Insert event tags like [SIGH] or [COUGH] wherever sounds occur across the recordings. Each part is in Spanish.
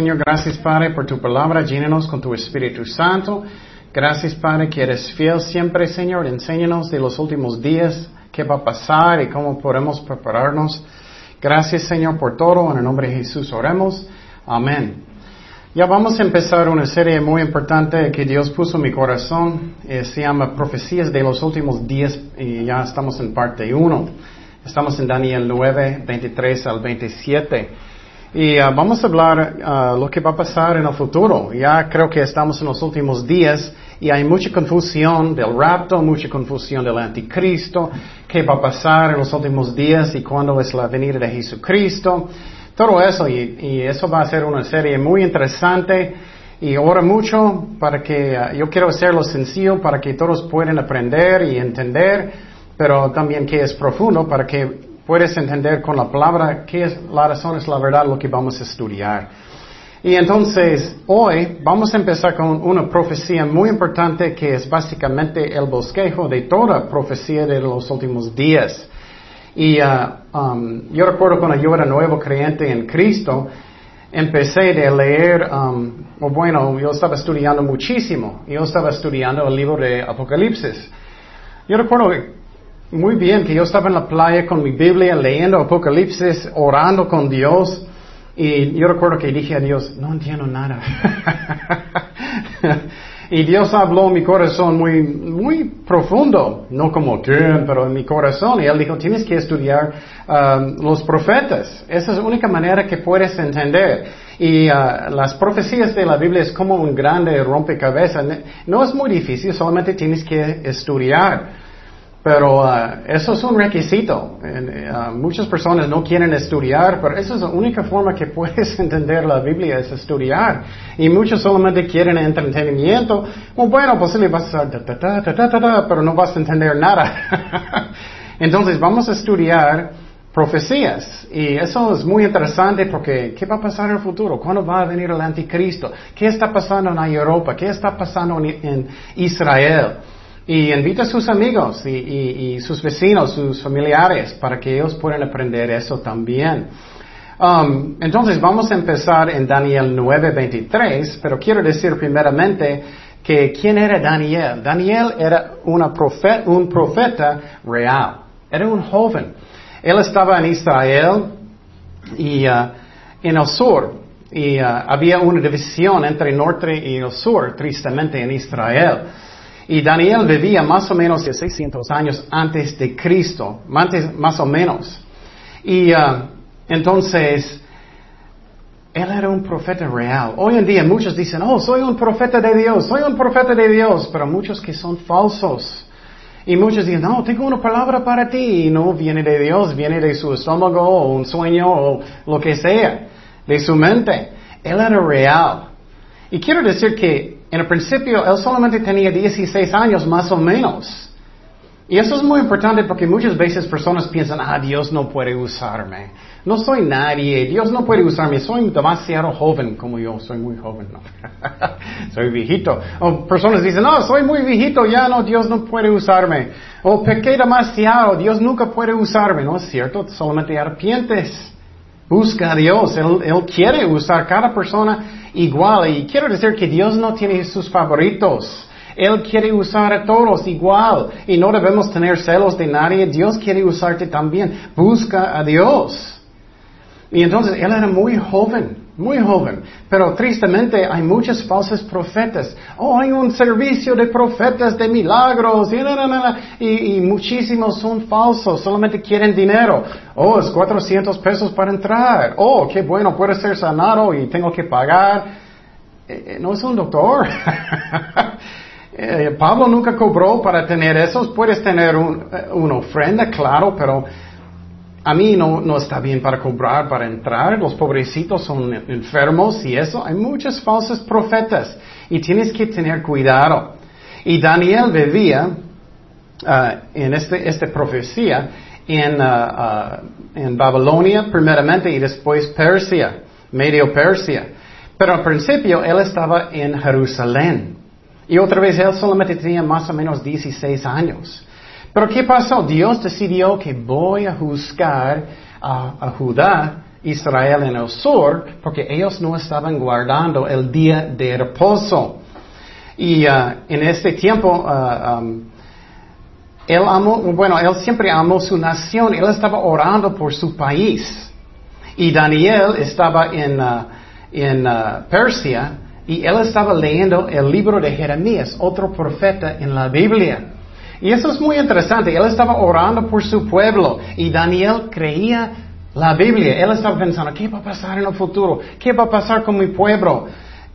Señor, gracias Padre por tu palabra, llénanos con tu Espíritu Santo. Gracias Padre que eres fiel siempre, Señor. Enséñanos de los últimos días qué va a pasar y cómo podemos prepararnos. Gracias Señor por todo. En el nombre de Jesús oremos. Amén. Ya vamos a empezar una serie muy importante que Dios puso en mi corazón. Eh, se llama Profecías de los últimos días y ya estamos en parte 1. Estamos en Daniel 9, 23 al 27. Y uh, vamos a hablar uh, lo que va a pasar en el futuro. Ya creo que estamos en los últimos días y hay mucha confusión del rapto, mucha confusión del anticristo, qué va a pasar en los últimos días y cuándo es la venida de Jesucristo. Todo eso y, eso va a ser una serie muy interesante y ora mucho para que uh, yo quiero hacerlo sencillo para que todos puedan aprender y entender, pero también que es profundo para que puedes entender con la palabra qué es la razón, es la verdad, lo que vamos a estudiar. Y entonces, hoy vamos a empezar con una profecía muy importante que es básicamente el bosquejo de toda profecía de los últimos días. Y uh, um, yo recuerdo cuando yo era nuevo creyente en Cristo, empecé a leer, um, bueno, yo estaba estudiando muchísimo. Yo estaba estudiando el libro de Apocalipsis. Yo recuerdo muy bien que yo estaba en la playa con mi Biblia leyendo Apocalipsis, orando con Dios. Y yo recuerdo que dije a Dios, no entiendo nada. [LAUGHS] y Dios habló en mi corazón muy, muy profundo, no como tú, pero en mi corazón. Y Él dijo, tienes que estudiar um, los profetas. Esa es la única manera que puedes entender. Y uh, las profecías de la Biblia es como un grande rompecabezas. No es muy difícil, solamente tienes que estudiar. Pero uh, eso es un requisito. Uh, muchas personas no quieren estudiar, pero esa es la única forma que [LAUGHS] puedes entender la Biblia, es estudiar. Y muchos solamente quieren entretenimiento. Bueno, pues le vas a pero no vas a entender nada. [LAUGHS] Entonces vamos a estudiar profecías. Y eso es muy interesante porque ¿qué va a pasar en el futuro? ¿Cuándo va a venir el anticristo? ¿Qué está pasando en Europa? ¿Qué está pasando en Israel? Y invita a sus amigos y, sus vecinos, sus familiares, para que ellos puedan aprender eso también. Um, entonces vamos a empezar en Daniel 9:23, pero quiero decir primeramente que quién era Daniel. Daniel era un profeta real, era un joven. Él estaba en Israel y uh, en el sur, y uh, había una división entre el norte y el sur, tristemente, en Israel. Y Daniel vivía más o menos de 600 años antes de Cristo, más o menos. Y uh, entonces, él era un profeta real. Hoy en día muchos dicen, oh, soy un profeta de Dios, soy un profeta de Dios, pero muchos que son falsos. Y muchos dicen, no, tengo una palabra para ti, y no viene de Dios, viene de su estómago o un sueño o lo que sea, de su mente. Él era real. Y quiero decir que en el principio, él solamente tenía 16 años más o menos. Y eso es muy importante porque muchas veces personas piensan, ah, Dios no puede usarme. No soy nadie, Dios no puede usarme, soy demasiado joven como yo, soy muy joven, no. [LAUGHS] soy viejito. O personas dicen, no, soy muy viejito, ya no, Dios no puede usarme. O pequé demasiado, Dios nunca puede usarme. No es cierto, solamente arrepientes. Busca a Dios, él, quiere usar cada persona igual. Y quiero decir que Dios no tiene sus favoritos. Él quiere usar a todos igual. Y no debemos tener celos de nadie. Dios quiere usarte también. Busca a Dios. Y entonces él era muy joven, muy joven. Pero tristemente hay muchos falsos profetas. Oh, hay un servicio de profetas de milagros. Y, y, muchísimos son falsos, solamente quieren dinero. Oh, es 400 pesos para entrar. Oh, qué bueno, puede ser sanado y tengo que pagar. Eh, eh, no es un doctor. [LAUGHS] Eh, Pablo nunca cobró para tener esos. Puedes tener una ofrenda, claro, pero a mí no, no está bien para cobrar, para entrar, los pobrecitos son enfermos y eso. Hay muchos falsos profetas y tienes que tener cuidado. Y Daniel vivía uh, en este, esta profecía en, uh, uh, en Babilonia primeramente y después Persia, medio Persia. Pero al principio él estaba en Jerusalén. Y otra vez él solamente tenía más o menos 16 años. Pero ¿qué pasó? Dios decidió que voy a juzgar a, Judá Israel en el sur porque ellos no estaban guardando el día de reposo. Y uh, en este tiempo, uh, um, él amó, bueno, él siempre amó su nación, él estaba orando por su país. Y Daniel estaba en, uh, en Persia y él estaba leyendo el libro de Jeremías, otro profeta en la Biblia. Y eso es muy interesante. Él estaba orando por su pueblo y Daniel creía la Biblia. Él estaba pensando, ¿qué va a pasar en el futuro? ¿Qué va a pasar con mi pueblo?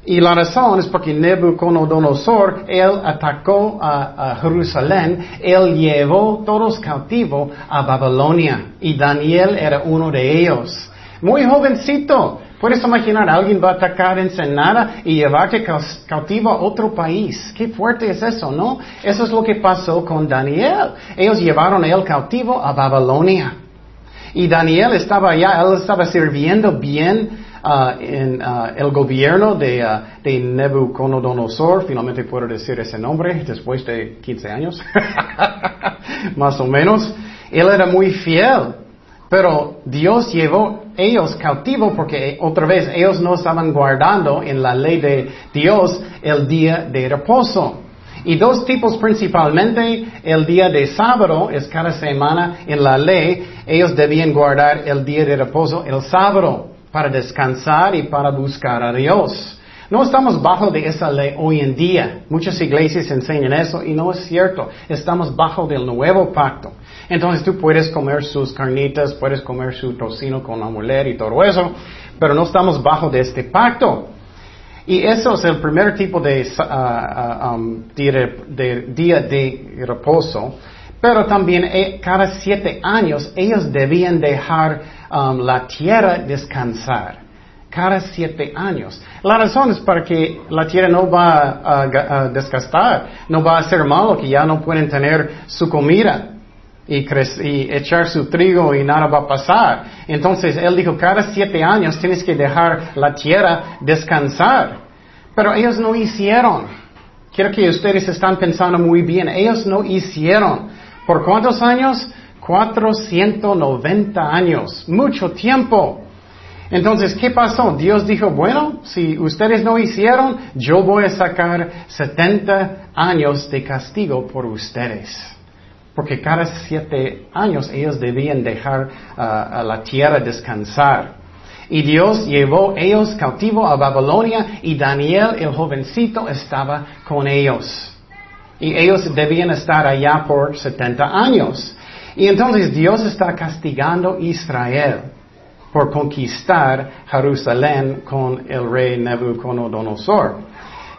Y la razón es porque Nebuchadnezzar, él atacó a, Jerusalén, él llevó todos cautivos a Babilonia y Daniel era uno de ellos. Muy jovencito. Puedes imaginar, alguien va a atacar en Senada y llevarte cautivo a otro país. Qué fuerte es eso, ¿no? Eso es lo que pasó con Daniel. Ellos llevaron a él cautivo a Babilonia. Y Daniel estaba allá, él estaba sirviendo bien uh, en uh, el gobierno de, uh, de Nebuchadnezzar, finalmente puedo decir ese nombre después de 15 años, [LAUGHS] más o menos. Él era muy fiel, pero Dios llevó ellos cautivos porque otra vez ellos no estaban guardando en la ley de Dios el día de reposo. Y dos tipos principalmente, el día de sábado es cada semana en la ley, ellos debían guardar el día de reposo el sábado para descansar y para buscar a Dios. No estamos bajo de esa ley hoy en día. Muchas iglesias enseñan eso y no es cierto. Estamos bajo del nuevo pacto. Entonces tú puedes comer sus carnitas, puedes comer su tocino con la mujer y todo eso, pero no estamos bajo de este pacto. Y eso es el primer tipo de, uh, día de reposo. Pero también eh, cada siete años ellos debían dejar um, la tierra descansar. Cada siete años. La razón es para que la tierra no va a, desgastar, no va a ser malo, que ya no pueden tener su comida y, y, echar su trigo y nada va a pasar. Entonces él dijo, cada siete años tienes que dejar la tierra descansar. Pero ellos no hicieron. Quiero que ustedes están pensando muy bien. Ellos no hicieron. ¿Por cuántos años? 490 años. Mucho tiempo. Entonces, ¿qué pasó? Dios dijo, bueno, si ustedes no hicieron, yo voy a sacar 70 años de castigo por ustedes. Porque cada siete años ellos debían dejar a la tierra descansar. Y Dios llevó ellos cautivo a Babilonia y Daniel, el jovencito, estaba con ellos. Y ellos debían estar allá por 70 años. Y entonces Dios está castigando Israel por conquistar Jerusalén con el rey Nebuchadnezzar.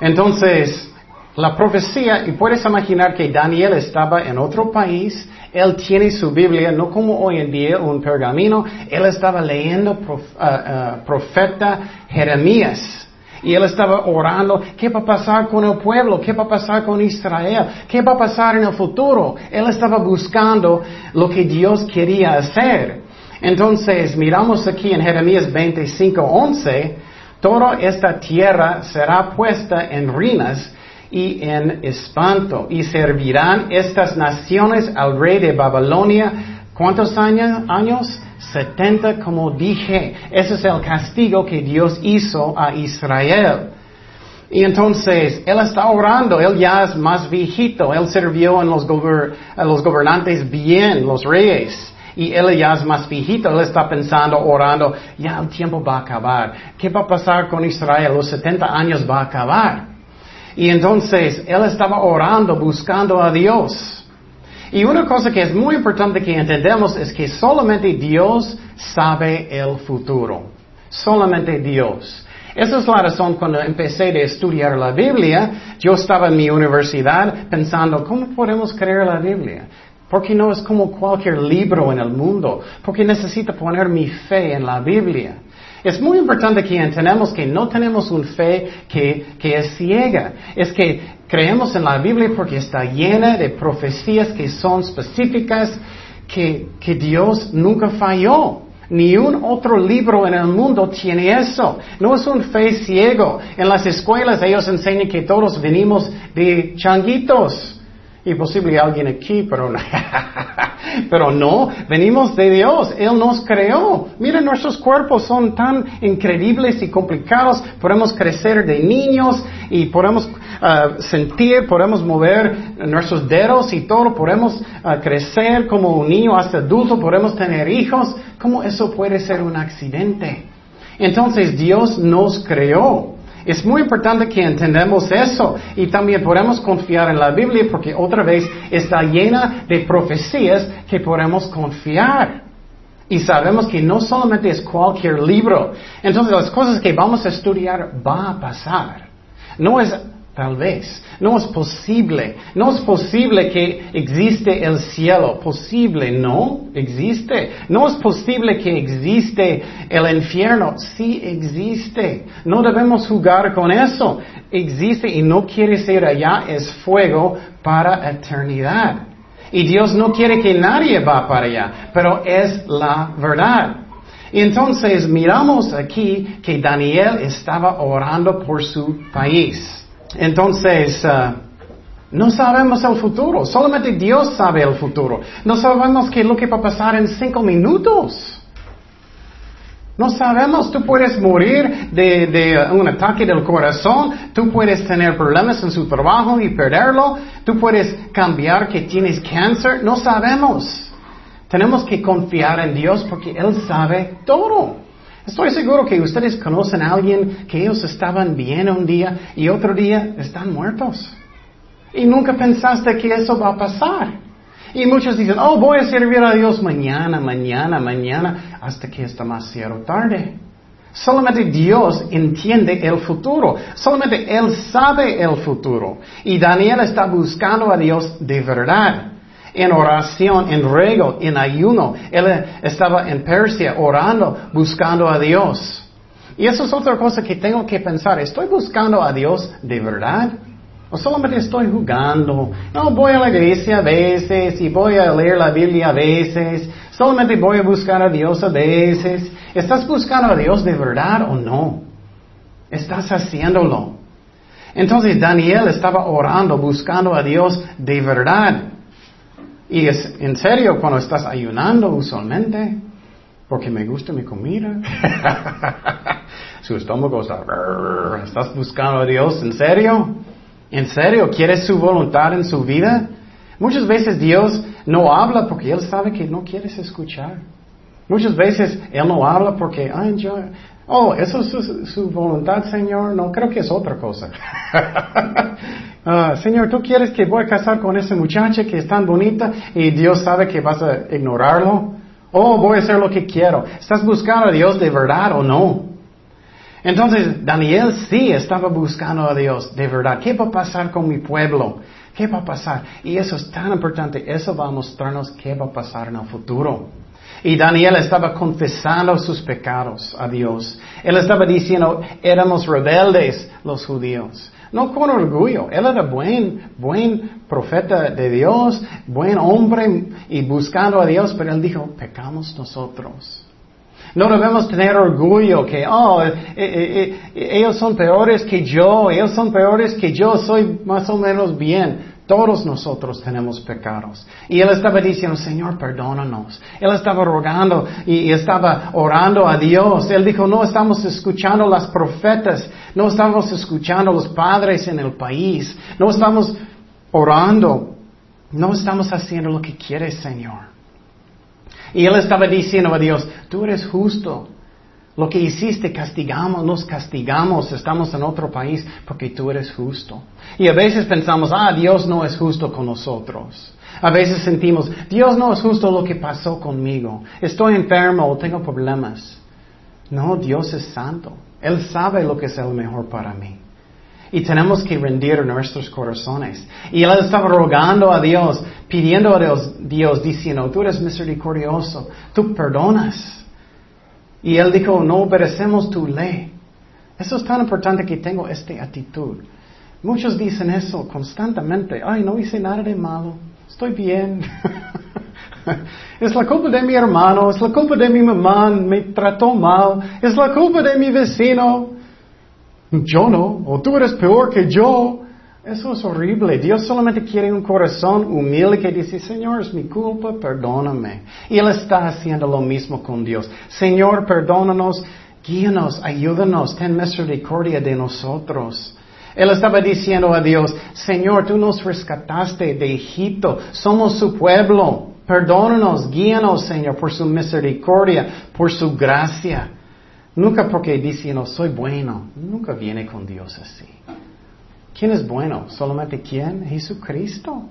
Entonces, la profecía, y puedes imaginar que Daniel estaba en otro país, él tiene su Biblia, no como hoy en día un pergamino, él estaba leyendo uh, uh, profeta Jeremías. Y él estaba orando, ¿qué va a pasar con el pueblo? ¿Qué va a pasar con Israel? ¿Qué va a pasar en el futuro? Él estaba buscando lo que Dios quería hacer. Entonces, miramos aquí en Jeremías 25, 11, toda esta tierra será puesta en ruinas y en espanto, y servirán estas naciones al rey de Babilonia. ¿Cuántos años? años? 70 como dije. Ese es el castigo que Dios hizo a Israel. Y entonces, él está orando, él ya es más viejito, él sirvió en a los gobernantes bien, los reyes. Y él ya es más viejito, él está pensando, orando, ya el tiempo va a acabar. ¿Qué va a pasar con Israel? Los 70 años va a acabar. Y entonces, él estaba orando, buscando a Dios. Y una cosa que es muy importante que entendemos es que solamente Dios sabe el futuro. Solamente Dios. Esa es la razón cuando empecé a estudiar la Biblia, yo estaba en mi universidad pensando, ¿cómo podemos creer la Biblia? Porque no es como cualquier libro en el mundo, porque necesito poner mi fe en la Biblia. Es muy importante que entendamos que no tenemos una fe que, es ciega. Es que creemos en la Biblia porque está llena de profecías que son específicas, que, que Dios nunca falló. Ni un otro libro en el mundo tiene eso. No es un fe ciego. En las escuelas ellos enseñan que todos venimos de changuitos. Y posible alguien aquí, pero [LAUGHS] Pero no, venimos de Dios. Él nos creó. Miren, nuestros cuerpos son tan increíbles y complicados. Podemos crecer de niños y podemos ah, sentir, podemos mover nuestros dedos y todo. Podemos ah, crecer como un niño hasta adulto. Podemos tener hijos. ¿Cómo eso puede ser un accidente? Entonces Dios nos creó. Es muy importante que entendamos eso y también podemos confiar en la Biblia porque otra vez está llena de profecías que podemos confiar. Y sabemos que no solamente es cualquier libro. Entonces las cosas que vamos a estudiar va a pasar. No es Tal vez. No es posible. No es posible que existe el cielo. Posible, no existe. No es posible que existe el infierno. Sí existe. No debemos jugar con eso. Existe y no quiere ser allá. Es fuego para eternidad. Y Dios no quiere que nadie va para allá. Pero es la verdad. Entonces miramos aquí que Daniel estaba orando por su país. Entonces, uh, no sabemos el futuro, solamente Dios sabe el futuro. No sabemos qué es lo que va a pasar en cinco minutos. No sabemos, tú puedes morir de, de, un ataque del corazón, tú puedes tener problemas en su trabajo y perderlo, tú puedes cambiar que tienes cáncer, no sabemos. Tenemos que confiar en Dios porque Él sabe todo. Estoy seguro que ustedes conocen a alguien que ellos estaban bien un día y otro día están muertos. Y nunca pensaste que eso va a pasar. Y muchos dicen, oh, voy a servir a Dios mañana, mañana, mañana, hasta que es demasiado tarde. Solamente Dios entiende el futuro. Solamente Él sabe el futuro. Y Daniel está buscando a Dios de verdad en oración, en ruego, en ayuno. Él estaba en Persia orando, buscando a Dios. Y eso es otra cosa que tengo que pensar. ¿Estoy buscando a Dios de verdad? ¿O solamente estoy jugando? No, voy a la iglesia a veces y voy a leer la Biblia a veces. Solamente voy a buscar a Dios a veces. ¿Estás buscando a Dios de verdad o no? Estás haciéndolo. Entonces Daniel estaba orando, buscando a Dios de verdad. Y es en serio cuando estás ayunando usualmente, porque me gusta mi comida. [LAUGHS] su estómago está... ¿Estás buscando a Dios en serio? ¿En serio? ¿Quieres su voluntad en su vida? Muchas veces Dios no habla porque Él sabe que no quieres escuchar. Muchas veces Él no habla porque, ay, yo, oh, eso es su, voluntad, Señor. No, creo que es otra cosa. [LAUGHS] Ah, Señor, ¿tú quieres que voy a casar con esa muchacha que es tan bonita y Dios sabe que vas a ignorarlo? Oh, voy a hacer lo que quiero. ¿Estás buscando a Dios de verdad o no? Entonces, Daniel sí estaba buscando a Dios de verdad. ¿Qué va a pasar con mi pueblo? ¿Qué va a pasar? Y eso es tan importante. Eso va a mostrarnos qué va a pasar en el futuro. Y Daniel estaba confesando sus pecados a Dios. Él estaba diciendo, éramos rebeldes los judíos. No con orgullo. Él era buen, buen profeta de Dios, buen hombre y buscando a Dios, pero él dijo, pecamos nosotros. No debemos tener orgullo que, oh, eh, eh, eh, ellos son peores que yo, ellos son peores que yo, soy más o menos bien. Todos nosotros tenemos pecados. Y él estaba diciendo, Señor, perdónanos. Él estaba rogando y, estaba orando a Dios. Él dijo, no estamos escuchando las profetas, no estamos escuchando los padres en el país, no estamos orando, no estamos haciendo lo que quieres, Señor. Y él estaba diciendo a Dios, tú eres justo, lo que hiciste, castigamos, nos castigamos, estamos en otro país porque tú eres justo. Y a veces pensamos, ah, Dios no es justo con nosotros. A veces sentimos, Dios no es justo lo que pasó conmigo. Estoy enfermo o tengo problemas. No, Dios es santo. Él sabe lo que es el mejor para mí. Y tenemos que rendir nuestros corazones. Y él estaba rogando a Dios, pidiendo a Dios, Dios diciendo, tú eres misericordioso, tú perdonas. Y él dijo, no obedecemos tu ley. Eso es tan importante que tengo esta actitud. Muchos dicen eso constantemente. Ay, no hice nada de malo. Estoy bien. [LAUGHS] es la culpa de mi hermano, es la culpa de mi mamá, me trató mal, es la culpa de mi vecino. Yo no, o tú eres peor que yo. Eso es horrible. Dios solamente quiere un corazón humilde que dice, Señor, es mi culpa, perdóname. Y Él está haciendo lo mismo con Dios. Señor, perdónanos, guíanos, ayúdanos, ten misericordia de nosotros. Él estaba diciendo a Dios, Señor, tú nos rescataste de Egipto, somos su pueblo, perdónanos, guíanos, Señor, por su misericordia, por su gracia. Nunca porque diciendo, soy bueno, nunca viene con Dios así. ¿Quién es bueno? ¿Solamente quién? Jesucristo.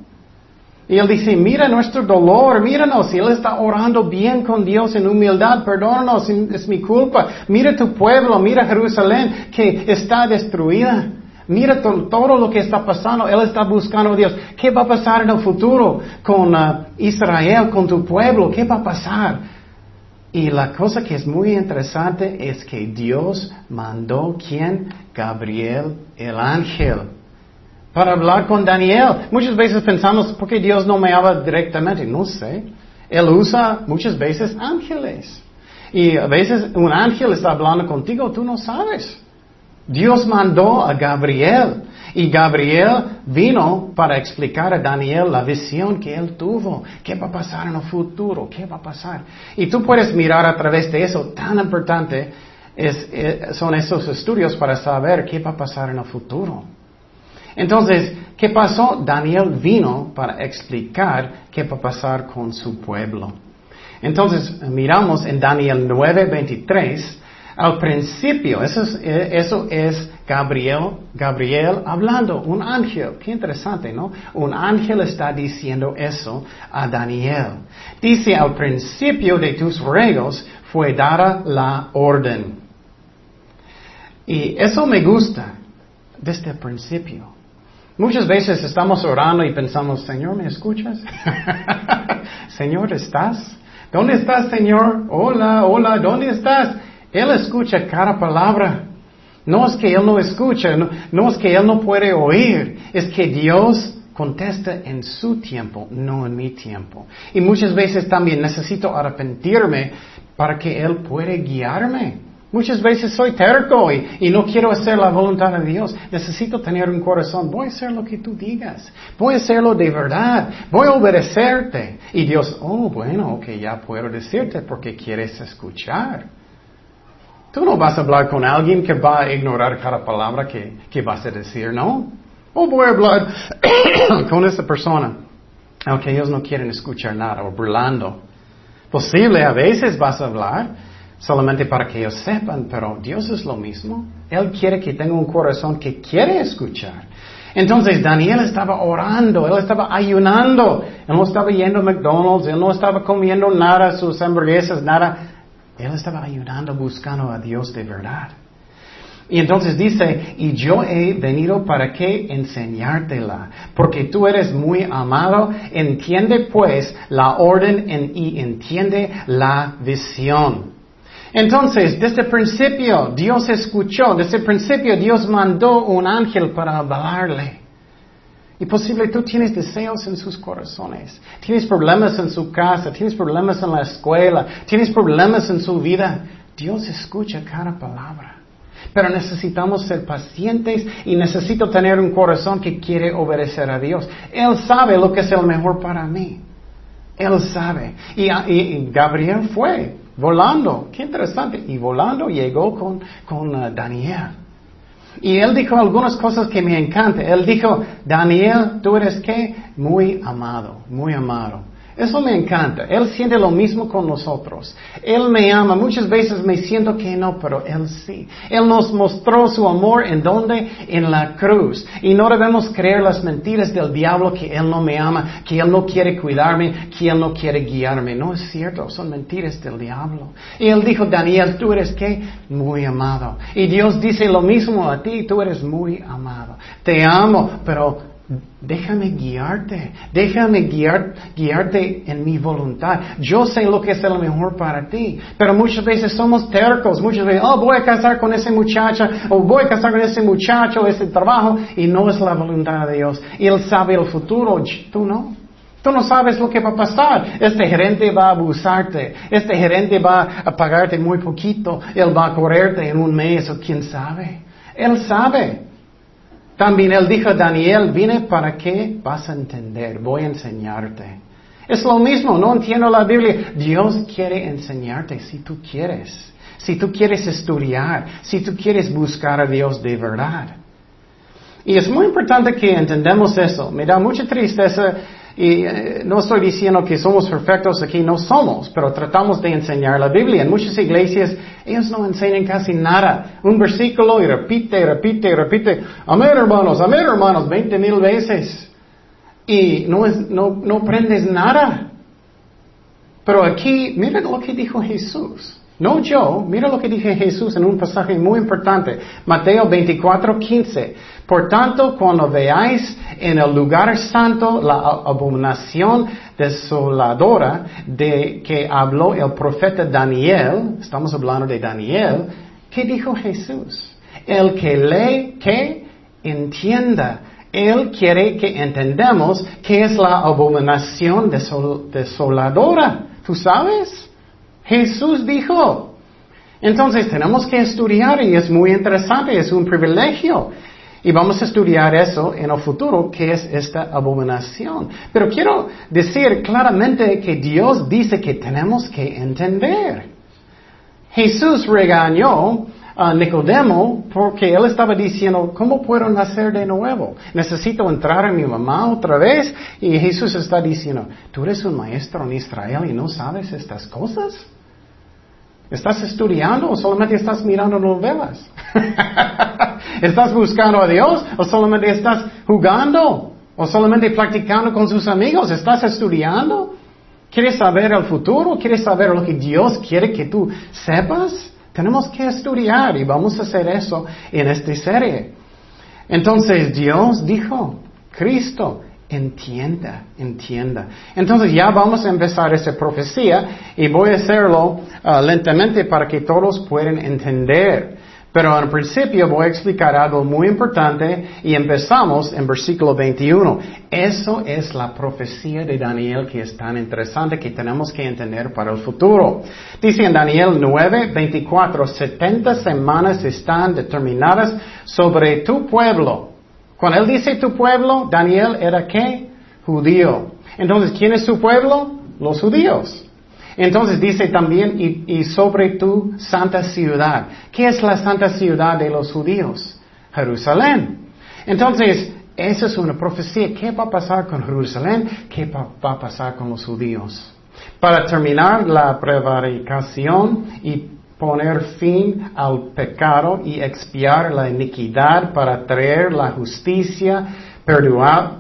Y él dice, mira nuestro dolor, míranos. Y él está orando bien con Dios en humildad, perdónanos, es mi culpa. Mira tu pueblo, mira Jerusalén que está destruida. Mira todo lo que está pasando. Él está buscando a Dios. ¿Qué va a pasar en el futuro con uh, Israel, con tu pueblo? ¿Qué va a pasar? Y la cosa que es muy interesante es que Dios mandó quién? Gabriel, el ángel, para hablar con Daniel. Muchas veces pensamos, ¿por qué Dios no me habla directamente? No sé. Él usa muchas veces ángeles. Y a veces un ángel está hablando contigo, tú no sabes. Dios mandó a Gabriel y Gabriel vino para explicar a Daniel la visión que él tuvo. ¿Qué va a pasar en el futuro? ¿Qué va a pasar? Y tú puedes mirar a través de eso. Tan importante eh, son esos estudios para saber qué va a pasar en el futuro. Entonces, ¿qué pasó? Daniel vino para explicar qué va a pasar con su pueblo. Entonces, miramos en Daniel 9:23 al principio, eso es, eh, eso es Gabriel, Gabriel hablando, un ángel. Qué interesante, ¿no? Un ángel está diciendo eso a Daniel. Dice, al principio de tus regos fue dada la orden. Y eso me gusta desde el principio. Muchas veces estamos orando y pensamos, Señor, ¿me escuchas? [LAUGHS] Señor, ¿estás? ¿Dónde estás, Señor? Hola, hola, ¿dónde estás? Él escucha cada palabra. No es que Él no escucha, no, es que Él no puede oír, es que Dios contesta en su tiempo, no en mi tiempo. Y muchas veces también necesito arrepentirme para que Él pueda guiarme. Muchas veces soy terco y, no quiero hacer la voluntad de Dios. Necesito tener un corazón. Voy a hacer lo que tú digas. Voy a hacerlo de verdad. Voy a obedecerte. Y Dios, oh, bueno, ok, ya puedo decirte porque quieres escuchar. Tú no vas a hablar con alguien que va a ignorar cada palabra que, vas a decir, ¿no? O voy a hablar [COUGHS] con esa persona, aunque ellos no quieren escuchar nada, o burlando. Posible, a veces vas a hablar solamente para que ellos sepan, pero Dios es lo mismo. Él quiere que tenga un corazón que quiere escuchar. Entonces Daniel estaba orando, él estaba ayunando, él no estaba yendo a McDonald's, él no estaba comiendo nada, sus hamburguesas, nada. Él estaba ayudando, buscando a Dios de verdad. Y entonces dice, y yo he venido para que enseñártela, porque tú eres muy amado, entiende pues la orden y entiende la visión. Entonces, desde el principio Dios escuchó, desde el principio Dios mandó un ángel para hablarle. Y posible tú tienes deseos en sus corazones, tienes problemas en su casa, tienes problemas en la escuela, tienes problemas en su vida. Dios escucha cada palabra. Pero necesitamos ser pacientes y necesito tener un corazón que quiere obedecer a Dios. Él sabe lo que es el mejor para mí. Él sabe. Y, Gabriel fue volando. Qué interesante. Y volando llegó con, con uh, Daniel. Y él dijo algunas cosas que me encantan. Él dijo, Daniel, tú eres qué? Muy amado, muy amado. Eso me encanta. Él siente lo mismo con nosotros. Él me ama. Muchas veces me siento que no, pero Él sí. Él nos mostró su amor en donde? En la cruz. Y no debemos creer las mentiras del diablo que Él no me ama, que Él no quiere cuidarme, que Él no quiere guiarme. No es cierto. Son mentiras del diablo. Y Él dijo, Daniel, tú eres qué? Muy amado. Y Dios dice lo mismo a ti. Tú eres muy amado. Te amo, pero Déjame guiarte, déjame guiar, guiarte en mi voluntad. Yo sé lo que es lo mejor para ti, pero muchas veces somos tercos, muchas veces, oh, voy a casar con esa muchacha, o voy a casar con ese muchacho, ese trabajo, y no es la voluntad de Dios. Él sabe el futuro, tú no. Tú no sabes lo que va a pasar. Este gerente va a abusarte. Este gerente va a pagarte muy poquito. Él va a correrte en un mes o quién sabe. Él sabe. También él dijo, Daniel, vine para que vas a entender, voy a enseñarte. Es lo mismo, no entiendo la Biblia. Dios quiere enseñarte si tú quieres, si tú quieres estudiar, si tú quieres buscar a Dios de verdad. Y es muy importante que entendamos eso. Me da mucha tristeza y eh, no estoy diciendo que somos perfectos aquí, no somos, pero tratamos de enseñar la Biblia. En muchas iglesias ellos no enseñan casi nada. Un versículo y repite, repite, repite. Amén hermanos, amén hermanos, veinte mil veces. Y no, es, no, no aprendes nada. Pero aquí, miren lo que dijo Jesús. No yo, mira lo que dije Jesús en un pasaje muy importante, Mateo 24, 15. Por tanto, cuando veáis en el lugar santo la abominación desoladora de que habló el profeta Daniel, estamos hablando de Daniel, ¿qué dijo Jesús? El que lee, que entienda. Él quiere que entendamos qué es la abominación desoladora. ¿Tú sabes? Jesús dijo. Entonces tenemos que estudiar y es muy interesante, es un privilegio. Y vamos a estudiar eso en el futuro, qué es esta abominación. Pero quiero decir claramente que Dios dice que tenemos que entender. Jesús regañó a Nicodemo porque él estaba diciendo, ¿cómo puedo nacer de nuevo? Necesito entrar en mi mamá otra vez. Y Jesús está diciendo, tú eres un maestro en Israel y no sabes estas cosas. ¿Estás estudiando o solamente estás mirando novelas? [LAUGHS] [LAUGHS] ¿Estás buscando a Dios o solamente estás jugando? ¿O solamente practicando con sus amigos? ¿Estás estudiando? ¿Quieres saber el futuro? ¿Quieres saber lo que Dios quiere que tú sepas? Tenemos que estudiar y vamos a hacer eso en esta serie. Entonces Dios dijo, Cristo, entienda, entienda. Entonces ya vamos a empezar esa profecía y voy a hacerlo uh, lentamente para que todos puedan entender. Pero en principio voy a explicar algo muy importante y empezamos en versículo 21. Eso es la profecía de Daniel que es tan interesante que tenemos que entender para el futuro. Dice en Daniel 9, 24, 70 semanas están determinadas sobre tu pueblo cuando él dice tu pueblo, Daniel era qué? Judío. Entonces, ¿quién es su pueblo? Los judíos. Entonces dice también, y, sobre tu santa ciudad. ¿Qué es la santa ciudad de los judíos? Jerusalén. Entonces, esa es una profecía. ¿Qué va a pasar con Jerusalén? ¿Qué va, va a pasar con los judíos? Para terminar la prevaricación y poner fin al pecado y expiar la iniquidad para traer la justicia perdurable,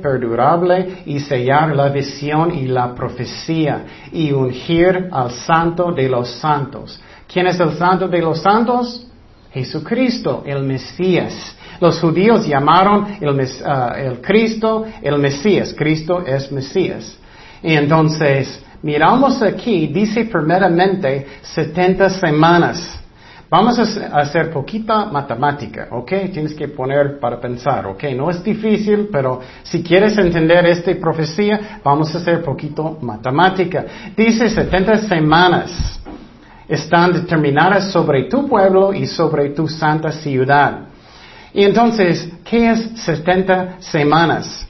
perdurable y sellar la visión y la profecía y ungir al santo de los santos. ¿Quién es el santo de los santos? Jesucristo, el Mesías. Los judíos llamaron el, ah, el Cristo el Mesías. Cristo es Mesías. Y entonces, miramos aquí, dice primeramente 70 semanas. Vamos a hacer poquita matemática, ¿ok? Tienes que poner para pensar, ¿ok? No es difícil, pero si quieres entender esta profecía, vamos a hacer poquito matemática. Dice 70 semanas están determinadas sobre tu pueblo y sobre tu santa ciudad. Y entonces, ¿qué es 70 semanas?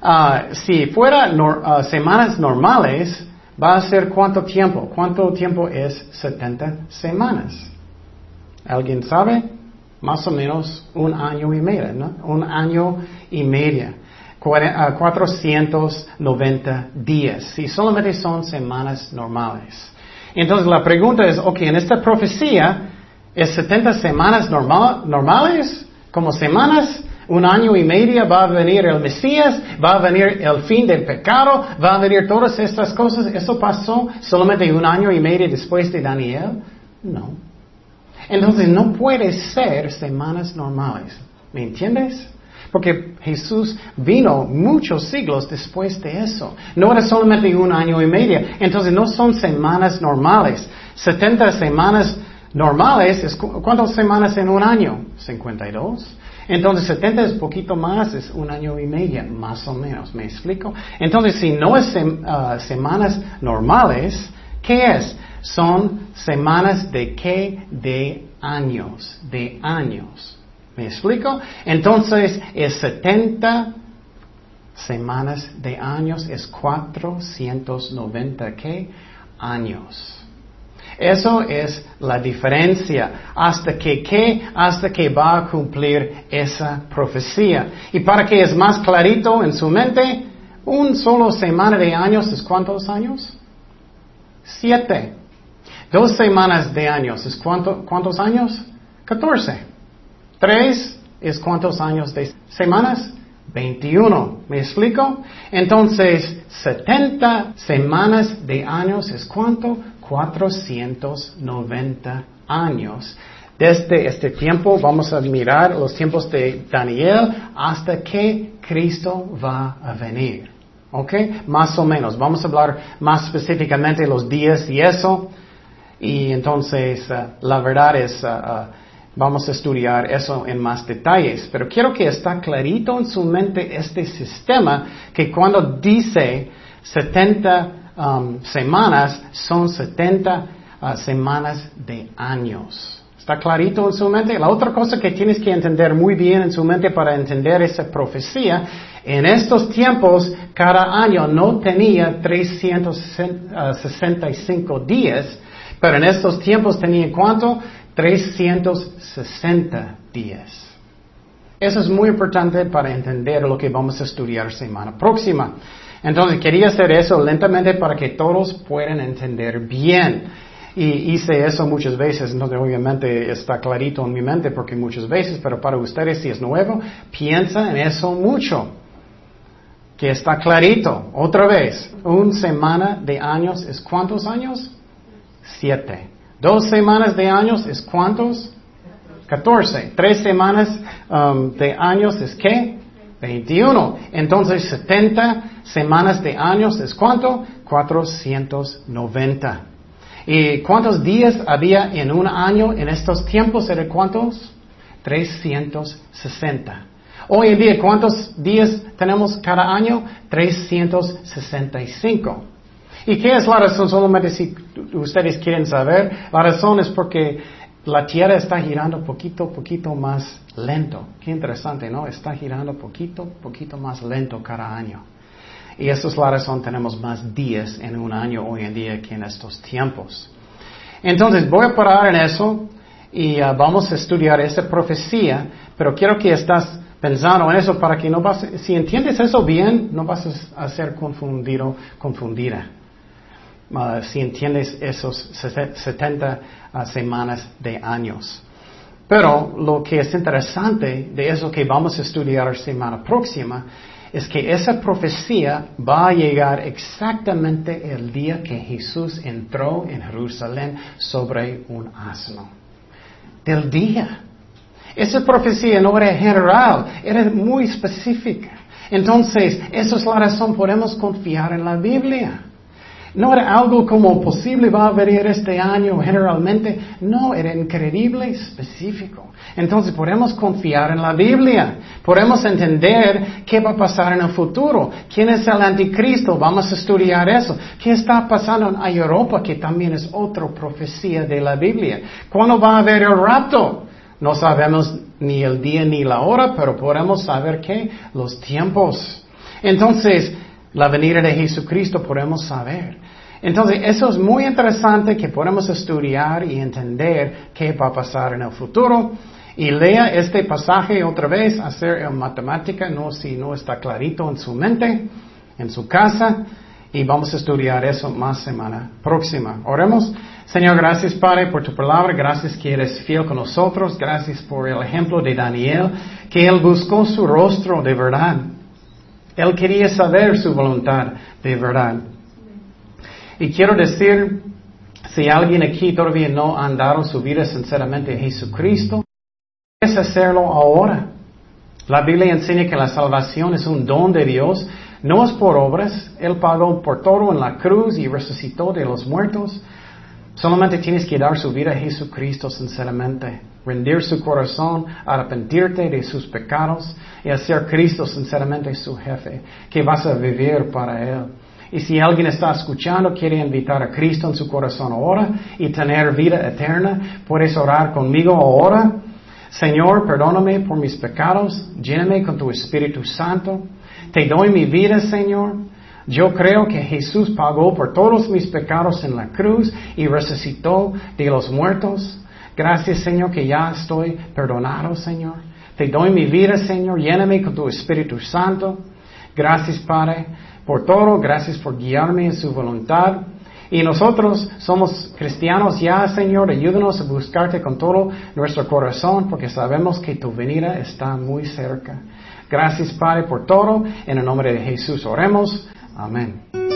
Ah, si fuera ah, semanas normales, va a ser cuánto tiempo. ¿Cuánto tiempo es 70 semanas? ¿Alguien sabe? Más o menos un año y medio, ¿no? Un año y medio. 490 ah, días. Si solamente son semanas normales. Entonces la pregunta es, ok, en esta profecía, ¿es 70 semanas normales? Como semanas un año y medio va a venir el Mesías, va a venir el fin del pecado, va a venir todas estas cosas. ¿Eso pasó solamente un año y medio después de Daniel? No. Entonces no puede ser semanas normales. ¿Me entiendes? Porque Jesús vino muchos siglos después de eso. No era solamente un año y medio. Entonces no son semanas normales. 70 semanas normales, ¿cuántas semanas en un año? 52. Entonces 70 es poquito más, es un año y medio, más o menos, ¿me explico? Entonces si no es ah, semanas normales, ¿qué es? son semanas de qué? De años, de años. ¿Me explico? Entonces es 70 semanas de años, es 490 qué? Años. Eso es la diferencia. Hasta que qué? Hasta que va a cumplir esa profecía. Y para que es más clarito en su mente, un solo semana de años es cuántos años? Siete. Dos semanas de años es cuántos años? Catorce. Tres es cuántos años de semanas? 21. ¿Me explico? Entonces, 70 semanas de años es cuánto? 490 años. Desde este tiempo vamos a mirar los tiempos de Daniel hasta que Cristo va a venir. ¿Ok? Más o menos. Vamos a hablar más específicamente los días y eso. Y entonces, uh, la verdad es, uh, uh, vamos a estudiar eso en más detalles. Pero quiero que está clarito en su mente este sistema que cuando dice 70 um, semanas, son 70 semanas de años. ¿Está clarito en su mente? La otra cosa que tienes que entender muy bien en su mente para entender esa profecía, en estos tiempos cada año no tenía 365 días, pero en estos tiempos tenía cuánto? 360 días. Eso es muy importante para entender lo que vamos a estudiar semana próxima. Entonces quería hacer eso lentamente para que todos puedan entender bien. Y hice eso muchas veces, entonces obviamente está clarito en mi mente porque muchas veces, pero para ustedes si es nuevo, piensa en eso mucho. Que está clarito. Otra vez, una semana de años es cuántos años? Siete. Dos semanas de años es cuántos? Catorce. Tres semanas um, de años es qué? Veintiuno. Entonces, setenta semanas de años es cuánto? noventa. ¿Y cuántos días había en un año en estos tiempos? ¿Era cuántos? 360. Hoy en día, ¿cuántos días tenemos cada año? 365. ¿Y qué es la razón? Solamente si ustedes quieren saber, la razón es porque la Tierra está girando poquito, poquito más lento. Qué interesante, ¿no? Está girando poquito, poquito más lento cada año. Y esa es la razón, tenemos más días en un año hoy en día que en estos tiempos. Entonces, voy a parar en eso y uh, vamos a estudiar esa profecía, pero quiero que estás pensando en eso para que no vas, si entiendes eso bien, no vas a ser confundido, confundida. Uh, si entiendes esos 70 uh, semanas de años. Pero lo que es interesante de eso que vamos a estudiar la semana próxima es que esa profecía va a llegar exactamente el día que Jesús entró en Jerusalén sobre un asno. Del día. Esa profecía no era general, era muy específica. Entonces, esa es la razón, podemos confiar en la Biblia. No era algo como posible va a venir este año generalmente. No, era increíble específico. Entonces podemos confiar en la Biblia. Podemos entender qué va a pasar en el futuro. ¿Quién es el anticristo? Vamos a estudiar eso. ¿Qué está pasando en Europa? Que también es otra profecía de la Biblia. ¿Cuándo va a haber el rapto? No sabemos ni el día ni la hora, pero podemos saber qué? Los tiempos. Entonces, la venida de Jesucristo podemos saber. Entonces, eso es muy interesante que podemos estudiar y entender qué va a pasar en el futuro. Y lea este pasaje otra vez, hacer en matemática, no si no está clarito en su mente, en su casa. Y vamos a estudiar eso más semana próxima. Oremos. Señor, gracias Padre por tu palabra, gracias que eres fiel con nosotros, gracias por el ejemplo de Daniel, que él buscó su rostro de verdad. Él quería saber su voluntad de verdad. Y quiero decir, si alguien aquí todavía no ha dado su vida sinceramente a Jesucristo, es hacerlo ahora. La Biblia enseña que la salvación es un don de Dios, no es por obras. Él pagó por todo en la cruz y resucitó de los muertos. Solamente tienes que dar su vida a Jesucristo sinceramente, rendir su corazón, arrepentirte de sus pecados y hacer Cristo sinceramente su jefe, que vas a vivir para Él. Y si alguien está escuchando, quiere invitar a Cristo en su corazón ahora y tener vida eterna, puedes orar conmigo ahora. Señor, perdóname por mis pecados, lléname con tu Espíritu Santo. Te doy mi vida, Señor. Yo creo que Jesús pagó por todos mis pecados en la cruz y resucitó de los muertos. Gracias, Señor, que ya estoy perdonado, Señor. Te doy mi vida, Señor. Lléname con tu Espíritu Santo. Gracias, Padre por todo, gracias por guiarme en su voluntad. Y nosotros somos cristianos ya, Señor, ayúdanos a buscarte con todo nuestro corazón porque sabemos que tu venida está muy cerca. Gracias, Padre, por todo. En el nombre de Jesús oremos. Amén.